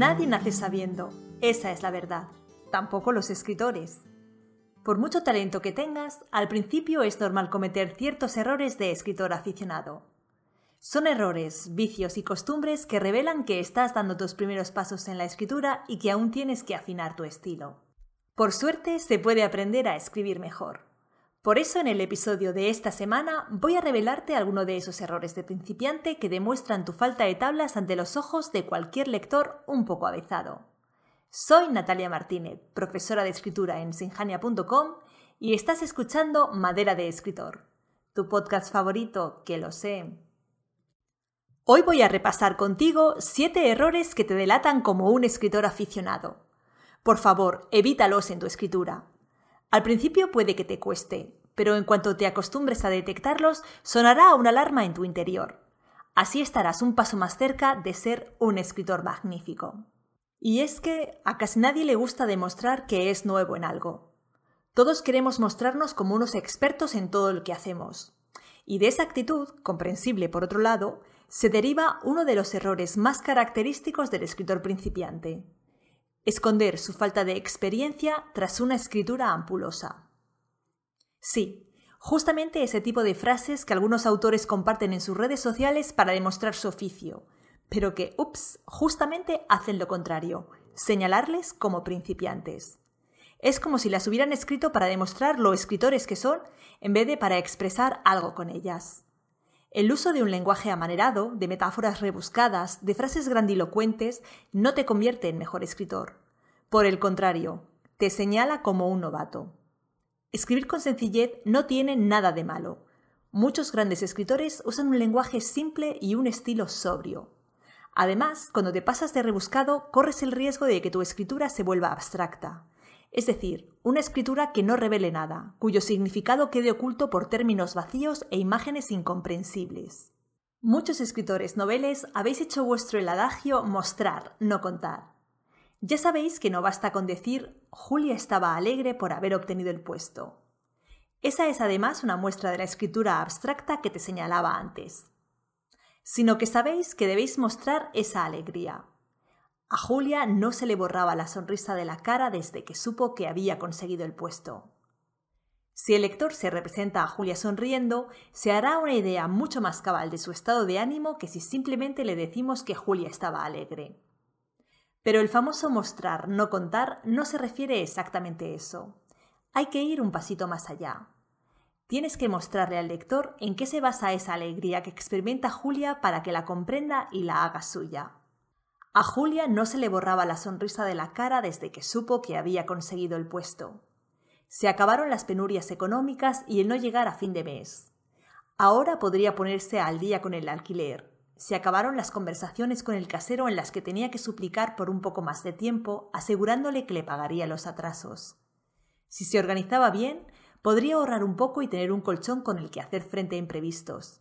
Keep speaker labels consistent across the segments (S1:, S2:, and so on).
S1: Nadie nace sabiendo, esa es la verdad, tampoco los escritores. Por mucho talento que tengas, al principio es normal cometer ciertos errores de escritor aficionado. Son errores, vicios y costumbres que revelan que estás dando tus primeros pasos en la escritura y que aún tienes que afinar tu estilo. Por suerte, se puede aprender a escribir mejor. Por eso en el episodio de esta semana voy a revelarte alguno de esos errores de principiante que demuestran tu falta de tablas ante los ojos de cualquier lector un poco avezado. Soy Natalia Martínez, profesora de escritura en sinjania.com y estás escuchando Madera de Escritor, tu podcast favorito, que lo sé. Hoy voy a repasar contigo 7 errores que te delatan como un escritor aficionado. Por favor, evítalos en tu escritura. Al principio puede que te cueste, pero en cuanto te acostumbres a detectarlos, sonará una alarma en tu interior. Así estarás un paso más cerca de ser un escritor magnífico. Y es que a casi nadie le gusta demostrar que es nuevo en algo. Todos queremos mostrarnos como unos expertos en todo lo que hacemos. Y de esa actitud, comprensible por otro lado, se deriva uno de los errores más característicos del escritor principiante, Esconder su falta de experiencia tras una escritura ampulosa. Sí, justamente ese tipo de frases que algunos autores comparten en sus redes sociales para demostrar su oficio, pero que, ups, justamente hacen lo contrario, señalarles como principiantes. Es como si las hubieran escrito para demostrar lo escritores que son, en vez de para expresar algo con ellas. El uso de un lenguaje amanerado, de metáforas rebuscadas, de frases grandilocuentes, no te convierte en mejor escritor. Por el contrario, te señala como un novato. Escribir con sencillez no tiene nada de malo. Muchos grandes escritores usan un lenguaje simple y un estilo sobrio. Además, cuando te pasas de rebuscado, corres el riesgo de que tu escritura se vuelva abstracta. Es decir, una escritura que no revele nada, cuyo significado quede oculto por términos vacíos e imágenes incomprensibles. Muchos escritores noveles habéis hecho vuestro el adagio mostrar, no contar. Ya sabéis que no basta con decir Julia estaba alegre por haber obtenido el puesto. Esa es además una muestra de la escritura abstracta que te señalaba antes. Sino que sabéis que debéis mostrar esa alegría, a Julia no se le borraba la sonrisa de la cara desde que supo que había conseguido el puesto. Si el lector se representa a Julia sonriendo, se hará una idea mucho más cabal de su estado de ánimo que si simplemente le decimos que Julia estaba alegre. Pero el famoso mostrar, no contar, no se refiere exactamente a eso. Hay que ir un pasito más allá. Tienes que mostrarle al lector en qué se basa esa alegría que experimenta Julia para que la comprenda y la haga suya. A Julia no se le borraba la sonrisa de la cara desde que supo que había conseguido el puesto. Se acabaron las penurias económicas y el no llegar a fin de mes. Ahora podría ponerse al día con el alquiler. Se acabaron las conversaciones con el casero en las que tenía que suplicar por un poco más de tiempo, asegurándole que le pagaría los atrasos. Si se organizaba bien, podría ahorrar un poco y tener un colchón con el que hacer frente a imprevistos.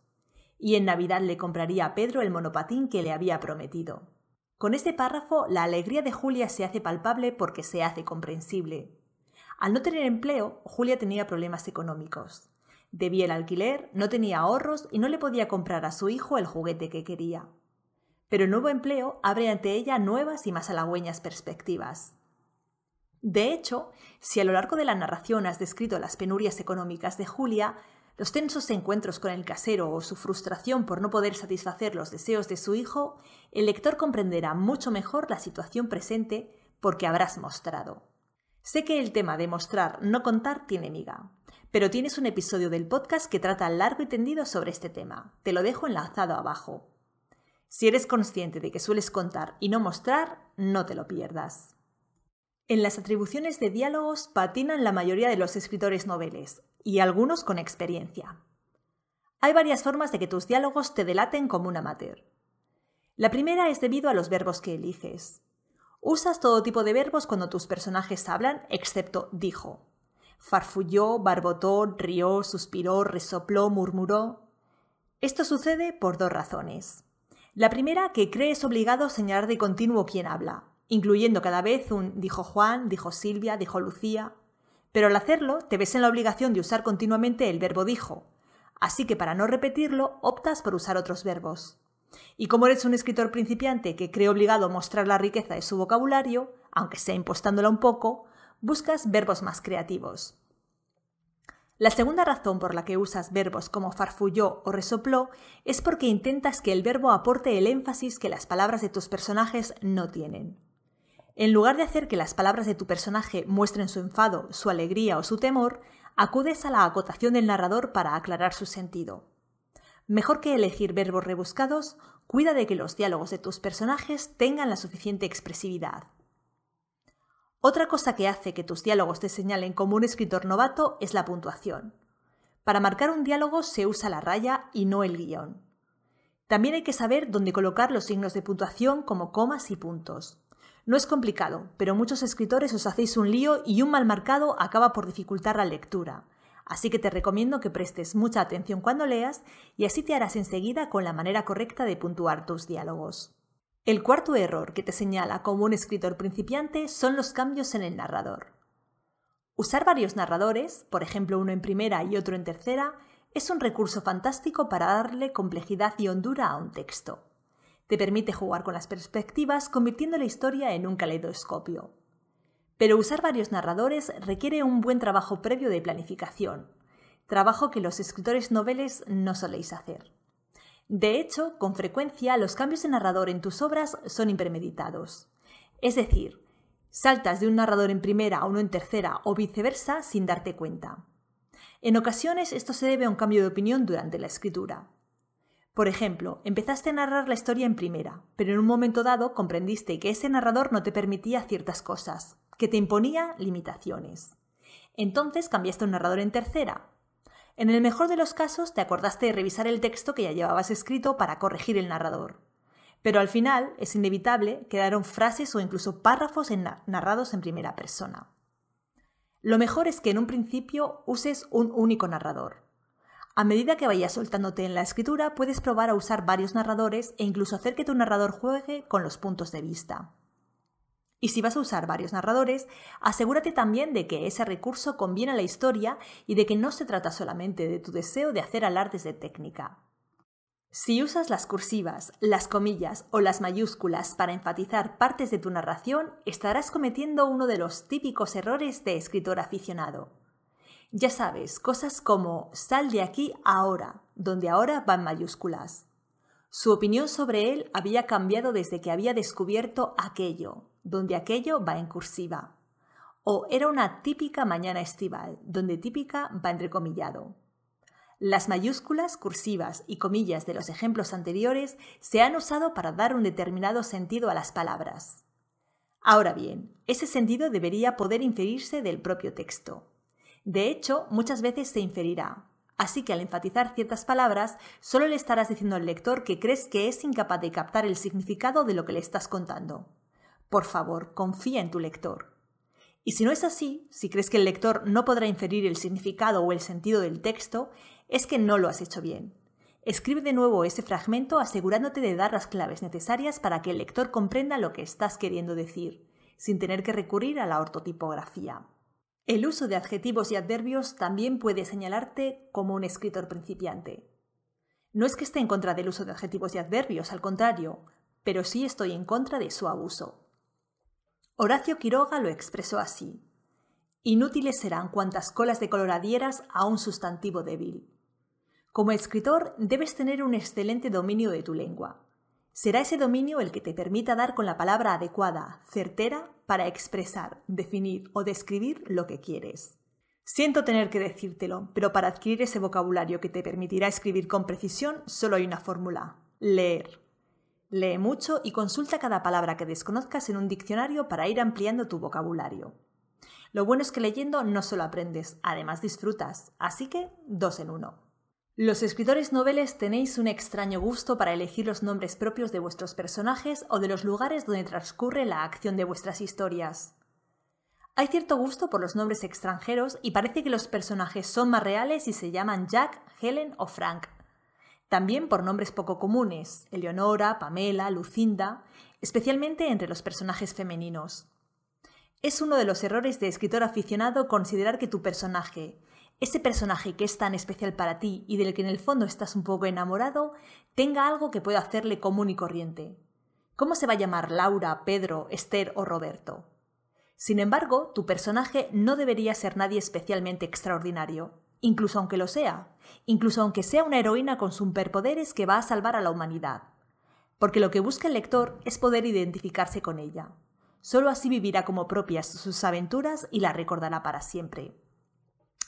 S1: Y en Navidad le compraría a Pedro el monopatín que le había prometido. Con este párrafo, la alegría de Julia se hace palpable porque se hace comprensible. Al no tener empleo, Julia tenía problemas económicos. Debía el alquiler, no tenía ahorros y no le podía comprar a su hijo el juguete que quería. Pero el nuevo empleo abre ante ella nuevas y más halagüeñas perspectivas. De hecho, si a lo largo de la narración has descrito las penurias económicas de Julia, los tensos encuentros con el casero o su frustración por no poder satisfacer los deseos de su hijo, el lector comprenderá mucho mejor la situación presente porque habrás mostrado. Sé que el tema de mostrar, no contar tiene miga, pero tienes un episodio del podcast que trata largo y tendido sobre este tema. Te lo dejo enlazado abajo. Si eres consciente de que sueles contar y no mostrar, no te lo pierdas. En las atribuciones de diálogos patinan la mayoría de los escritores noveles, y algunos con experiencia. Hay varias formas de que tus diálogos te delaten como un amateur. La primera es debido a los verbos que eliges. Usas todo tipo de verbos cuando tus personajes hablan, excepto dijo. Farfulló, barbotó, rió, suspiró, resopló, murmuró. Esto sucede por dos razones. La primera, que crees obligado señalar de continuo quién habla, incluyendo cada vez un dijo Juan, dijo Silvia, dijo Lucía. Pero al hacerlo, te ves en la obligación de usar continuamente el verbo dijo, así que para no repetirlo, optas por usar otros verbos. Y como eres un escritor principiante que cree obligado mostrar la riqueza de su vocabulario, aunque sea impostándola un poco, buscas verbos más creativos. La segunda razón por la que usas verbos como farfulló o resopló es porque intentas que el verbo aporte el énfasis que las palabras de tus personajes no tienen. En lugar de hacer que las palabras de tu personaje muestren su enfado, su alegría o su temor, acudes a la acotación del narrador para aclarar su sentido. Mejor que elegir verbos rebuscados, cuida de que los diálogos de tus personajes tengan la suficiente expresividad. Otra cosa que hace que tus diálogos te señalen como un escritor novato es la puntuación. Para marcar un diálogo se usa la raya y no el guion. También hay que saber dónde colocar los signos de puntuación como comas y puntos. No es complicado, pero muchos escritores os hacéis un lío y un mal marcado acaba por dificultar la lectura. Así que te recomiendo que prestes mucha atención cuando leas y así te harás enseguida con la manera correcta de puntuar tus diálogos. El cuarto error que te señala como un escritor principiante son los cambios en el narrador. Usar varios narradores, por ejemplo uno en primera y otro en tercera, es un recurso fantástico para darle complejidad y hondura a un texto. Te permite jugar con las perspectivas convirtiendo la historia en un caleidoscopio. Pero usar varios narradores requiere un buen trabajo previo de planificación, trabajo que los escritores noveles no soléis hacer. De hecho, con frecuencia los cambios de narrador en tus obras son impremeditados. Es decir, saltas de un narrador en primera a uno en tercera o viceversa sin darte cuenta. En ocasiones esto se debe a un cambio de opinión durante la escritura. Por ejemplo, empezaste a narrar la historia en primera, pero en un momento dado comprendiste que ese narrador no te permitía ciertas cosas, que te imponía limitaciones. Entonces cambiaste a un narrador en tercera, en el mejor de los casos te acordaste de revisar el texto que ya llevabas escrito para corregir el narrador. Pero al final, es inevitable, quedaron frases o incluso párrafos narrados en primera persona. Lo mejor es que en un principio uses un único narrador. A medida que vayas soltándote en la escritura, puedes probar a usar varios narradores e incluso hacer que tu narrador juegue con los puntos de vista. Y si vas a usar varios narradores, asegúrate también de que ese recurso conviene a la historia y de que no se trata solamente de tu deseo de hacer alardes de técnica. Si usas las cursivas, las comillas o las mayúsculas para enfatizar partes de tu narración, estarás cometiendo uno de los típicos errores de escritor aficionado. Ya sabes, cosas como sal de aquí ahora, donde ahora van mayúsculas. Su opinión sobre él había cambiado desde que había descubierto aquello, donde aquello va en cursiva. O era una típica mañana estival, donde típica va entrecomillado. Las mayúsculas, cursivas y comillas de los ejemplos anteriores se han usado para dar un determinado sentido a las palabras. Ahora bien, ese sentido debería poder inferirse del propio texto. De hecho, muchas veces se inferirá, así que al enfatizar ciertas palabras, solo le estarás diciendo al lector que crees que es incapaz de captar el significado de lo que le estás contando. Por favor, confía en tu lector. Y si no es así, si crees que el lector no podrá inferir el significado o el sentido del texto, es que no lo has hecho bien. Escribe de nuevo ese fragmento asegurándote de dar las claves necesarias para que el lector comprenda lo que estás queriendo decir, sin tener que recurrir a la ortotipografía. El uso de adjetivos y adverbios también puede señalarte como un escritor principiante. No es que esté en contra del uso de adjetivos y adverbios, al contrario, pero sí estoy en contra de su abuso. Horacio Quiroga lo expresó así. Inútiles serán cuantas colas de color adhieras a un sustantivo débil. Como escritor debes tener un excelente dominio de tu lengua. Será ese dominio el que te permita dar con la palabra adecuada, certera, para expresar, definir o describir lo que quieres. Siento tener que decírtelo, pero para adquirir ese vocabulario que te permitirá escribir con precisión solo hay una fórmula, leer. Lee mucho y consulta cada palabra que desconozcas en un diccionario para ir ampliando tu vocabulario. Lo bueno es que leyendo no solo aprendes, además disfrutas, así que dos en uno. Los escritores noveles tenéis un extraño gusto para elegir los nombres propios de vuestros personajes o de los lugares donde transcurre la acción de vuestras historias. Hay cierto gusto por los nombres extranjeros y parece que los personajes son más reales si se llaman Jack, Helen o Frank, también por nombres poco comunes, Eleonora, Pamela, Lucinda, especialmente entre los personajes femeninos. Es uno de los errores de escritor aficionado considerar que tu personaje, ese personaje que es tan especial para ti y del que en el fondo estás un poco enamorado, tenga algo que pueda hacerle común y corriente. ¿Cómo se va a llamar Laura, Pedro, Esther o Roberto? Sin embargo, tu personaje no debería ser nadie especialmente extraordinario, incluso aunque lo sea, incluso aunque sea una heroína con superpoderes que va a salvar a la humanidad. Porque lo que busca el lector es poder identificarse con ella. Solo así vivirá como propias sus aventuras y la recordará para siempre.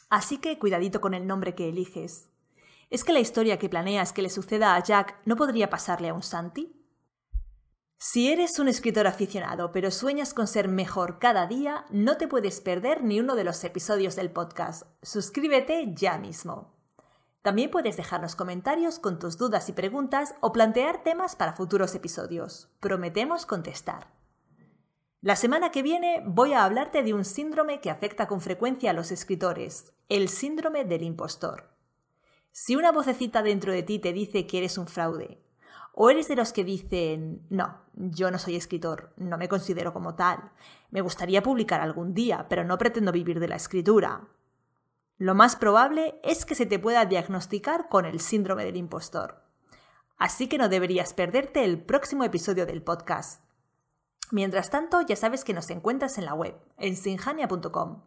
S1: Así que cuidadito con el nombre que eliges. ¿Es que la historia que planeas que le suceda a Jack no podría pasarle a un Santi? Si eres un escritor aficionado pero sueñas con ser mejor cada día, no te puedes perder ni uno de los episodios del podcast. Suscríbete ya mismo. También puedes dejarnos comentarios con tus dudas y preguntas o plantear temas para futuros episodios. Prometemos contestar. La semana que viene voy a hablarte de un síndrome que afecta con frecuencia a los escritores, el síndrome del impostor. Si una vocecita dentro de ti te dice que eres un fraude, ¿O eres de los que dicen, no, yo no soy escritor, no me considero como tal, me gustaría publicar algún día, pero no pretendo vivir de la escritura? Lo más probable es que se te pueda diagnosticar con el síndrome del impostor. Así que no deberías perderte el próximo episodio del podcast. Mientras tanto, ya sabes que nos encuentras en la web, en sinjania.com.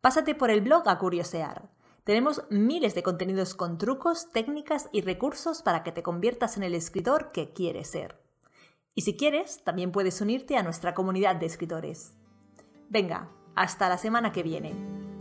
S1: Pásate por el blog a curiosear. Tenemos miles de contenidos con trucos, técnicas y recursos para que te conviertas en el escritor que quieres ser. Y si quieres, también puedes unirte a nuestra comunidad de escritores. Venga, hasta la semana que viene.